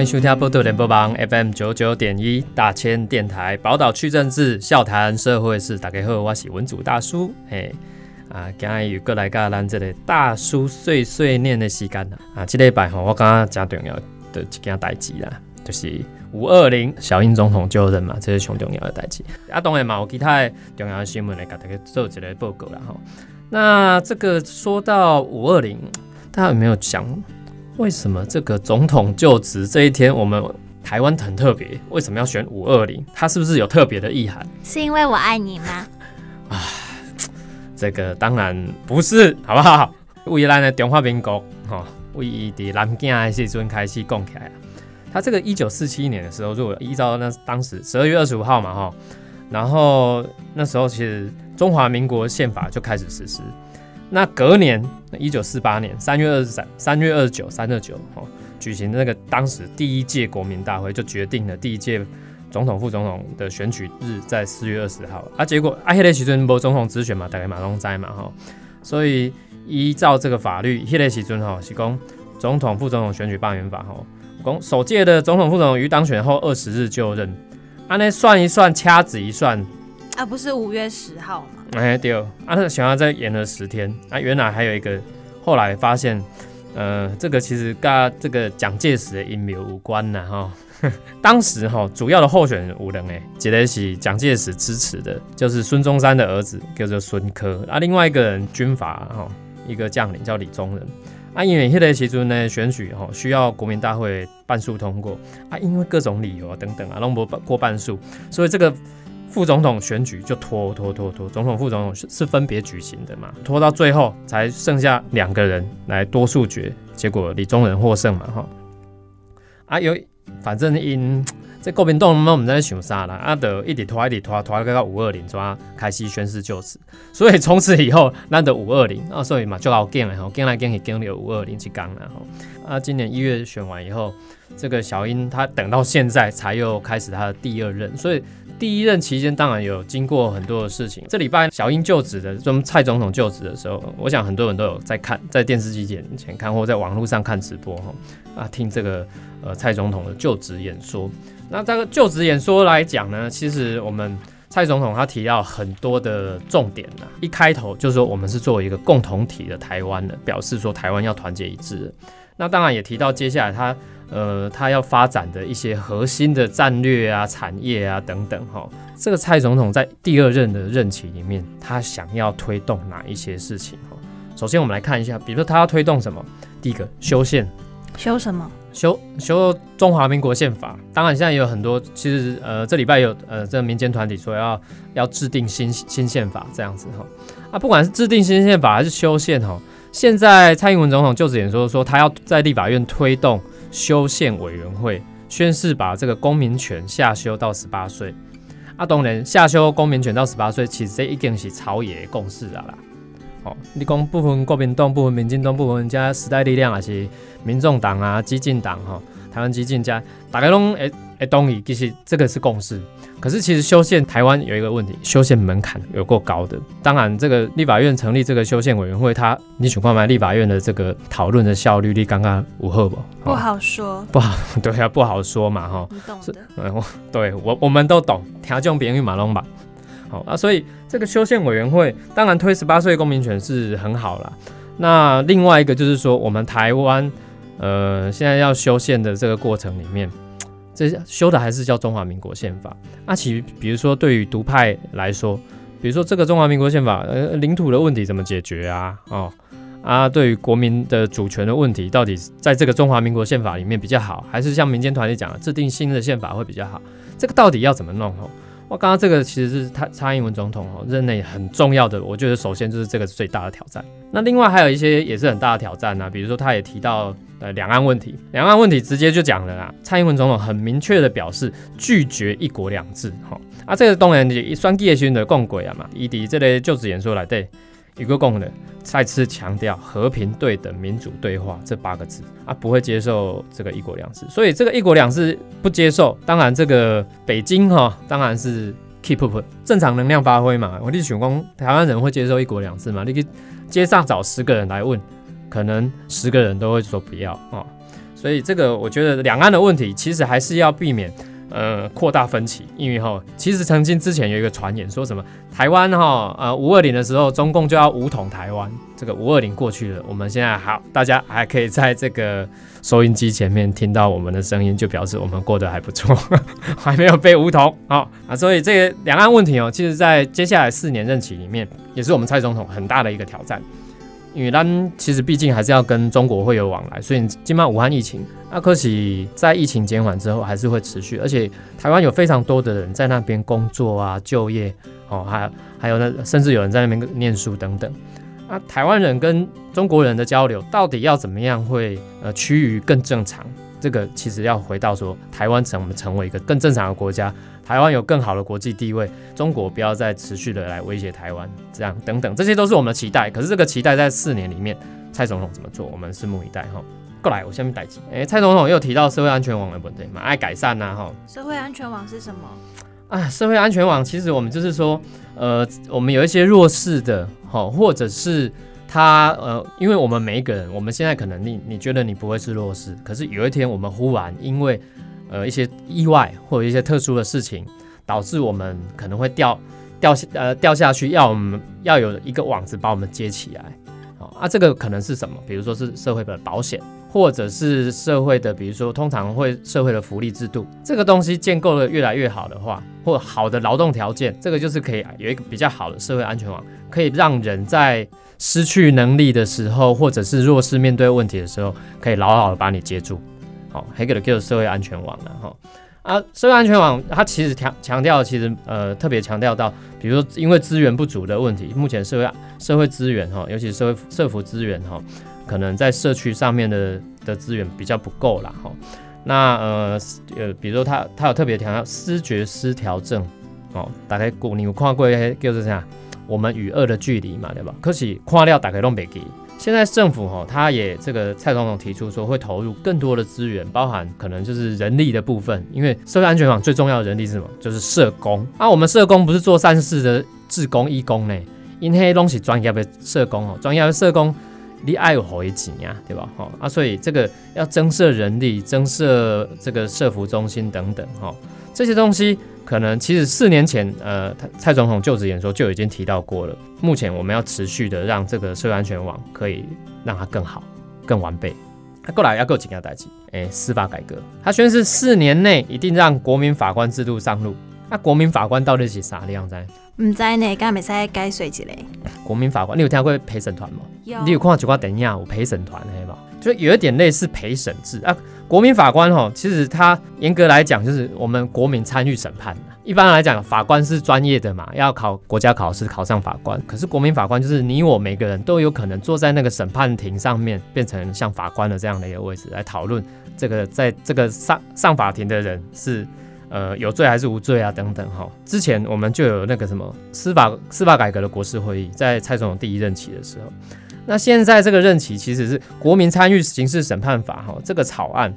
欢迎收听波多联播网 FM 九九点一大千电台宝岛区政治笑谈社会事，大家好，我是文组大叔。嘿，啊，今日又过来甲咱这个大叔碎碎念的时间啦。啊，这礼拜吼，我感觉真重要的一件代志啦，就是五二零小英总统就任嘛，这是上重要的代志。啊，当然嘛，有其他的重要的新闻来甲大家做一个报告啦吼。那这个说到五二零，大家有没有想？为什么这个总统就职这一天，我们台湾很特别？为什么要选五二零？它是不是有特别的意涵？是因为我爱你吗？啊，这个当然不是，好不好？为咱的中华民国，哈，为伊的南京的时阵开始讲起来了。他这个一九四七年的时候，如果依照那当时十二月二十五号嘛，哈，然后那时候其实中华民国宪法就开始实施。那隔年，一九四八年三月二十三、三月二十九、三二九，哦，举行那个当时第一届国民大会，就决定了第一届总统、副总统的选举日在四月二十号。啊，结果啊，迄个时阵无总统直选嘛，大概马龙在嘛，哈，所以依照这个法律，迄个时阵哈是讲总统、副总统选举罢免法，哈，讲首届的总统、副总统于当选后二十日就任。啊，那算一算，掐指一算，啊，不是五月十号吗？哎对，啊，他想要再延了十天，啊，原来还有一个，后来发现，呃，这个其实跟这个蒋介石的阴谋无关呢，哈。当时哈主要的候选人五人哎，一个是蒋介石支持的，就是孙中山的儿子叫做孙科，啊，另外一个人军阀哈，一个将领叫李宗仁，啊，因为迄个时阵呢选举哈需要国民大会半数通过，啊，因为各种理由啊等等啊，拢无过半数，所以这个。副总统选举就拖拖拖拖，总统副总统是是分别举行的嘛，拖到最后才剩下两个人来多数决，结果李宗仁获胜嘛，哈，啊有反正因这国民党嘛，我们在想啥啦，啊得一直拖一直拖拖到五二零，抓开始宣誓就职，所以从此以后那的五二零啊，所以嘛就好见了哈，见来见去见了五二零去讲了哈，啊今年一月选完以后，这个小英她等到现在才又开始她的第二任，所以。第一任期间当然有经过很多的事情。这礼拜小英就职的，就蔡总统就职的时候，我想很多人都有在看，在电视机前前看，或在网络上看直播哈啊，听这个呃蔡总统的就职演说。那这个就职演说来讲呢，其实我们蔡总统他提到很多的重点呢。一开头就说我们是作为一个共同体的台湾的，表示说台湾要团结一致。那当然也提到接下来他。呃，他要发展的一些核心的战略啊、产业啊等等，哈，这个蔡总统在第二任的任期里面，他想要推动哪一些事情？哈，首先我们来看一下，比如说他要推动什么？第一个修宪，修什么？修修中华民国宪法。当然，现在也有很多，其实呃，这礼拜有呃，这民间团体说要要制定新新宪法这样子，哈，啊，不管是制定新宪法还是修宪，哈，现在蔡英文总统就职演说说，他要在立法院推动。修宪委员会宣誓把这个公民权下修到十八岁。啊，当然下修公民权到十八岁，其实这已经是朝野共识啊啦。哦，你讲部分国民党、部分民进党、部分加时代力量，还是民众党啊、激进党哈？台湾激进加大概拢诶诶同意，其实这个是共识。可是其实修宪台湾有一个问题，修宪门槛有够高的。当然，这个立法院成立这个修宪委员会，它你想看吗？立法院的这个讨论的效率，你刚刚无后不？不好说，不好，对啊，不好说嘛，哈。你懂的。嗯，对我我们都懂，调这种比喻马龙吧。好啊，所以这个修宪委员会当然推十八岁公民权是很好了。那另外一个就是说，我们台湾呃现在要修宪的这个过程里面。这修的还是叫中华民国宪法。那其比如说对于独派来说，比如说这个中华民国宪法，呃，领土的问题怎么解决啊？哦，啊，对于国民的主权的问题，到底在这个中华民国宪法里面比较好，还是像民间团体讲的制定新的宪法会比较好？这个到底要怎么弄？哦，我刚刚这个其实是他蔡英文总统哦任内很重要的，我觉得首先就是这个最大的挑战。那另外还有一些也是很大的挑战呢，比如说他也提到。呃，两岸问题，两岸问题直接就讲了啦。蔡英文总统很明确的表示拒绝一国两制，哈啊，这个当然也算叶勋的共轨啊嘛。以敌这类就职演说来对，一个共的再次强调和平、对等、民主对话这八个字啊，不会接受这个一国两制。所以这个一国两制不接受，当然这个北京哈，当然是 keep up 正常能量发挥嘛。我你想讲台湾人会接受一国两制吗？你去街上找十个人来问。可能十个人都会说不要啊，所以这个我觉得两岸的问题其实还是要避免。呃，扩大分歧，因为哈，其实曾经之前有一个传言，说什么台湾哈，呃，五二零的时候，中共就要武统台湾。这个五二零过去了，我们现在好，大家还可以在这个收音机前面听到我们的声音，就表示我们过得还不错，还没有被武统啊啊！所以这个两岸问题哦，其实在接下来四年任期里面，也是我们蔡总统很大的一个挑战。因为他们其实毕竟还是要跟中国会有往来，所以今麦武汉疫情，那可惜在疫情减缓之后还是会持续，而且台湾有非常多的人在那边工作啊、就业，哦，还还有那甚至有人在那边念书等等。那台湾人跟中国人的交流到底要怎么样会呃趋于更正常？这个其实要回到说，台湾怎么成为一个更正常的国家？台湾有更好的国际地位，中国不要再持续的来威胁台湾，这样等等，这些都是我们的期待。可是这个期待在四年里面，蔡总统怎么做，我们拭目以待哈。过来，我下面带起。哎，蔡总统又提到社会安全网的问题嘛，爱改善呐哈。社会安全网是什么？啊，社会安全网其实我们就是说，呃，我们有一些弱势的，哈，或者是他，呃，因为我们每一个人，我们现在可能你你觉得你不会是弱势，可是有一天我们忽然因为呃，一些意外或者一些特殊的事情，导致我们可能会掉掉下呃掉下去，要我们要有一个网子把我们接起来。啊，这个可能是什么？比如说是社会的保险，或者是社会的，比如说通常会社会的福利制度，这个东西建构的越来越好的话，或好的劳动条件，这个就是可以有一个比较好的社会安全网，可以让人在失去能力的时候，或者是弱势面对问题的时候，可以牢牢的把你接住。好，还给了叫做社会安全网了哈啊，社会安全网它其实强强调，其实呃特别强调到，比如说因为资源不足的问题，目前社会社会资源哈，尤其是社会社福资源哈，可能在社区上面的的资源比较不够啦哈。那呃呃，比如说他他有特别强调视觉失调症，哦，大概古你有看过叫做啥？我们与恶的距离嘛，对吧？可是看了大概拢袂记。现在政府哈，他也这个蔡总统提出说会投入更多的资源，包含可能就是人力的部分，因为社会安全网最重要的人力是什么？就是社工。啊，我们社工不是做善事的志工义工呢，因为东西专业的社工哦，专业的社工你爱有回钱呀，对吧？哈啊，所以这个要增设人力，增设这个社服中心等等哈，这些东西。可能其实四年前，呃，蔡总统就职演说就已经提到过了。目前我们要持续的让这个社会安全网可以让它更好、更完备。他过来要够紧要代际，哎，司法改革，他宣誓四年内一定让国民法官制度上路。那国民法官到底是啥样子？唔知呢，刚未使解说一下。国民法官，你有听过陪审团吗？有。你有看过几挂等一下，我陪审团黑吧？就有一点类似陪审制啊。国民法官哈，其实他严格来讲就是我们国民参与审判一般来讲，法官是专业的嘛，要考国家考试考上法官。可是国民法官就是你我每个人都有可能坐在那个审判庭上面，变成像法官的这样的一个位置来讨论这个在这个上上法庭的人是呃有罪还是无罪啊等等哈。之前我们就有那个什么司法司法改革的国事会议，在蔡总统第一任期的时候。那现在这个任期其实是国民参与刑事审判法哈，这个草案，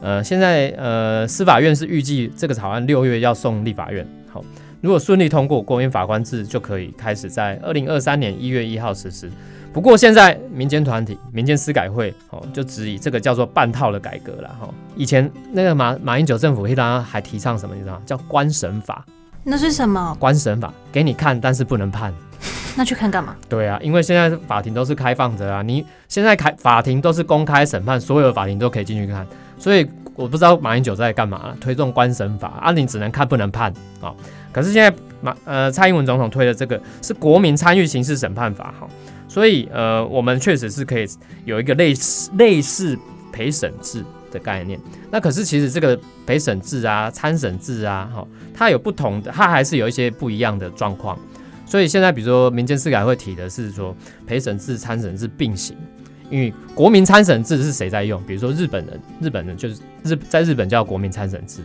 呃，现在呃司法院是预计这个草案六月要送立法院，好，如果顺利通过，国民法官制就可以开始在二零二三年一月一号实施。不过现在民间团体民间司改会哦就质疑这个叫做半套的改革了哈。以前那个马马英九政府，他还提倡什么？你知道叫官审法？那是什么？官审法给你看，但是不能判。那去看干嘛？对啊，因为现在法庭都是开放着啊，你现在开法庭都是公开审判，所有的法庭都可以进去看，所以我不知道马英九在干嘛，推动官审法啊，你只能看不能判啊。可是现在马呃蔡英文总统推的这个是国民参与刑事审判法哈，所以呃我们确实是可以有一个类似类似陪审制的概念。那可是其实这个陪审制啊、参审制啊，哈，它有不同的，它还是有一些不一样的状况。所以现在，比如说民间司改会提的是说陪审制、参审制并行，因为国民参审制是谁在用？比如说日本人，日本人就是日在日本叫国民参审制，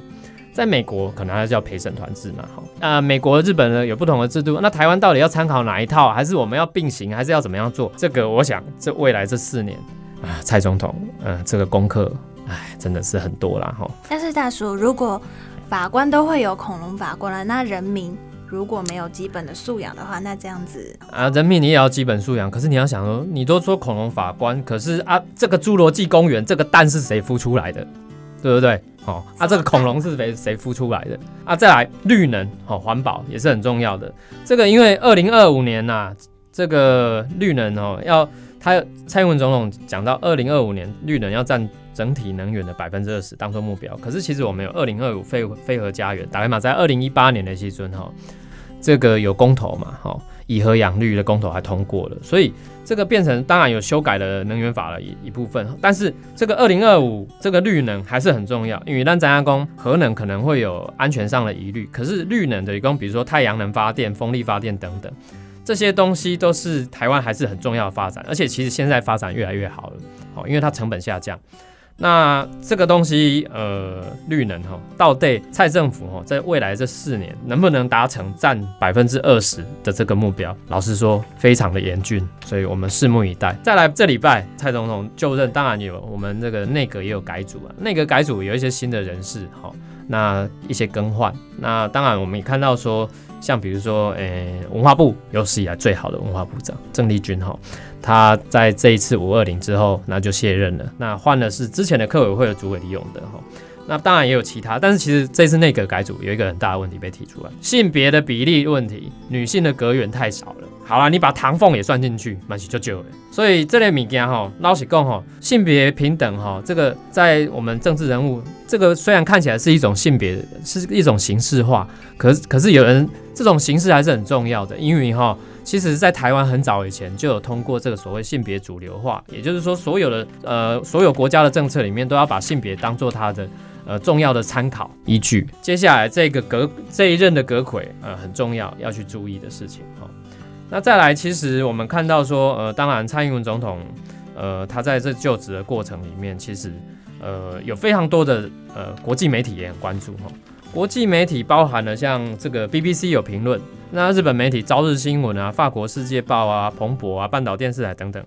在美国可能还叫陪审团制嘛。好，啊，美国、日本呢有不同的制度，那台湾到底要参考哪一套？还是我们要并行？还是要怎么样做？这个我想，这未来这四年啊，蔡总统，嗯，这个功课，哎，真的是很多啦。哈。但是大叔，如果法官都会有恐龙法官了，那人民？如果没有基本的素养的话，那这样子啊，人民你也要基本素养。可是你要想说，你都说恐龙法官，可是啊，这个侏罗纪公园这个蛋是谁孵出来的？对不对？哦，啊，这个恐龙是谁谁孵出来的？啊，再来绿能，哦，环保也是很重要的。这个因为二零二五年呐，这个绿能哦，要他蔡英文总统讲到二零二五年绿能要占整体能源的百分之二十当做目标。可是其实我们有二零二五飞飞核家园，打开嘛，在二零一八年的西尊哈，这个有公投嘛，哈。以核养绿的公投还通过了，所以这个变成当然有修改了能源法的一一部分，但是这个二零二五这个绿能还是很重要，因为当咱加工核能可能会有安全上的疑虑，可是绿能的一共比如说太阳能发电、风力发电等等这些东西都是台湾还是很重要的发展，而且其实现在发展越来越好了，好，因为它成本下降。那这个东西，呃，绿能哈，到底蔡政府哈，在未来这四年能不能达成占百分之二十的这个目标？老实说，非常的严峻，所以我们拭目以待。再来，这礼拜蔡总统就任，当然有我们这个内阁也有改组啊，内阁改组有一些新的人士哈，那一些更换。那当然我们也看到说，像比如说，诶，文化部有史以来最好的文化部长郑丽君哈。他在这一次五二零之后，那就卸任了。那换的是之前的客委会的主委李永德哈。那当然也有其他，但是其实这次内阁改组有一个很大的问题被提出来，性别的比例问题，女性的阁员太少了。好了，你把唐凤也算进去，蛮是就就。所以这类物件哈，老实讲哈，性别平等哈，这个在我们政治人物，这个虽然看起来是一种性别，是一种形式化，可是可是有人这种形式还是很重要的，因为哈。其实，在台湾很早以前就有通过这个所谓性别主流化，也就是说，所有的呃所有国家的政策里面都要把性别当做它的呃重要的参考依据。接下来这个阁这一任的阁魁呃很重要要去注意的事情哈。那再来，其实我们看到说呃，当然蔡英文总统呃他在这就职的过程里面，其实呃有非常多的呃国际媒体也很关注哈。国际媒体包含了像这个 BBC 有评论。那日本媒体《朝日新闻》啊、法国《世界报》啊、彭博啊、半岛电视台等等，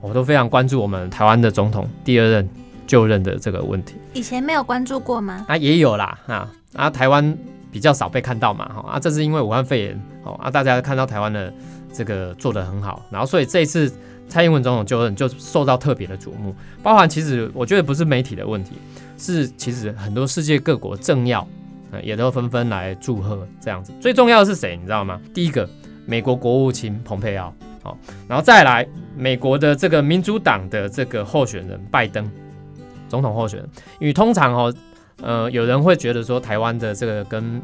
我都非常关注我们台湾的总统第二任就任的这个问题。以前没有关注过吗？啊，也有啦，啊啊，台湾比较少被看到嘛，哈啊，这是因为武汉肺炎，哦啊，大家看到台湾的这个做得很好，然后所以这一次蔡英文总统就任就受到特别的瞩目。包含其实我觉得不是媒体的问题，是其实很多世界各国政要。也都纷纷来祝贺这样子，最重要的是谁，你知道吗？第一个，美国国务卿蓬佩奥，好，然后再来美国的这个民主党的这个候选人拜登，总统候选人。因为通常哦，呃，有人会觉得说台湾的这个跟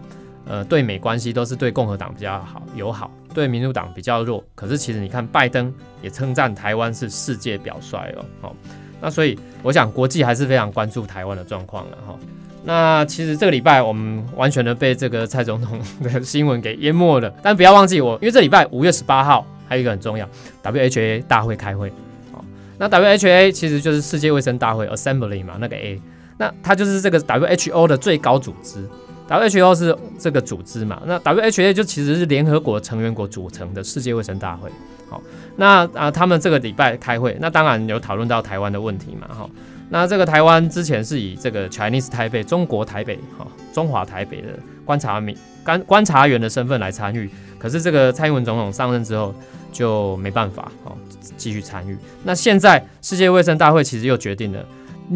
呃对美关系都是对共和党比较好友好，对民主党比较弱。可是其实你看，拜登也称赞台湾是世界表率哦，好，那所以我想国际还是非常关注台湾的状况了哈。那其实这个礼拜我们完全的被这个蔡总统 的新闻给淹没了，但不要忘记我，因为这礼拜五月十八号还有一个很重要，WHA 大会开会，好，那 WHA 其实就是世界卫生大会 Assembly 嘛，那个 A，那它就是这个 WHO 的最高组织，WHO 是这个组织嘛，那 WHA 就其实是联合国成员国组成的世界卫生大会，好，那啊他们这个礼拜开会，那当然有讨论到台湾的问题嘛，哈。那这个台湾之前是以这个 Chinese 台北中国台北哈中华台北的观察民观观察员的身份来参与，可是这个蔡英文总统上任之后就没办法哈继续参与。那现在世界卫生大会其实又决定了，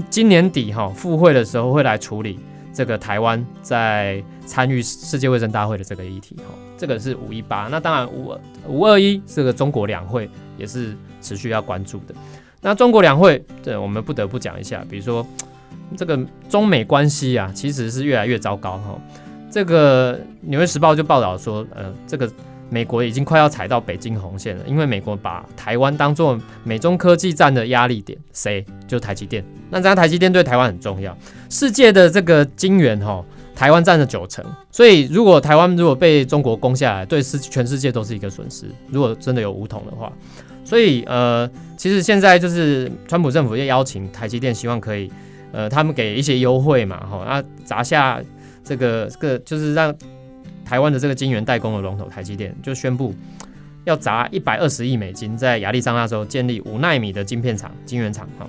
今年底哈复会的时候会来处理这个台湾在参与世界卫生大会的这个议题哈，这个是五一八。那当然五二五二一这个中国两会也是持续要关注的。那中国两会，对我们不得不讲一下。比如说，这个中美关系啊，其实是越来越糟糕哈。这个《纽约时报》就报道说，呃，这个美国已经快要踩到北京红线了，因为美国把台湾当做美中科技战的压力点，谁？就台积电。那这样台积电对台湾很重要，世界的这个晶圆哈，台湾占了九成，所以如果台湾如果被中国攻下来，对世全世界都是一个损失。如果真的有五统的话。所以，呃，其实现在就是川普政府要邀请台积电，希望可以，呃，他们给一些优惠嘛，哈，啊，砸下这个这个，就是让台湾的这个晶圆代工的龙头台积电就宣布要砸一百二十亿美金，在亚利桑那州建立五纳米的晶片厂、晶圆厂，哈，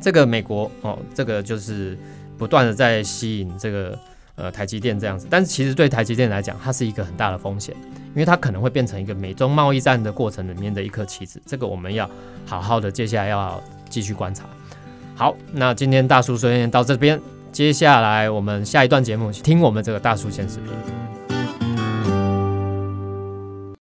这个美国哦，这个就是不断的在吸引这个。呃台积电这样子。但是其实对台积电来讲，它是一个很大的风险，因为它可能会变成一个美中贸易战的过程里面的一颗棋子。这个我们要好好的接下来要继续观察。好，那今天大叔说先到这边，接下来我们下一段节目听我们这个大叔先视频。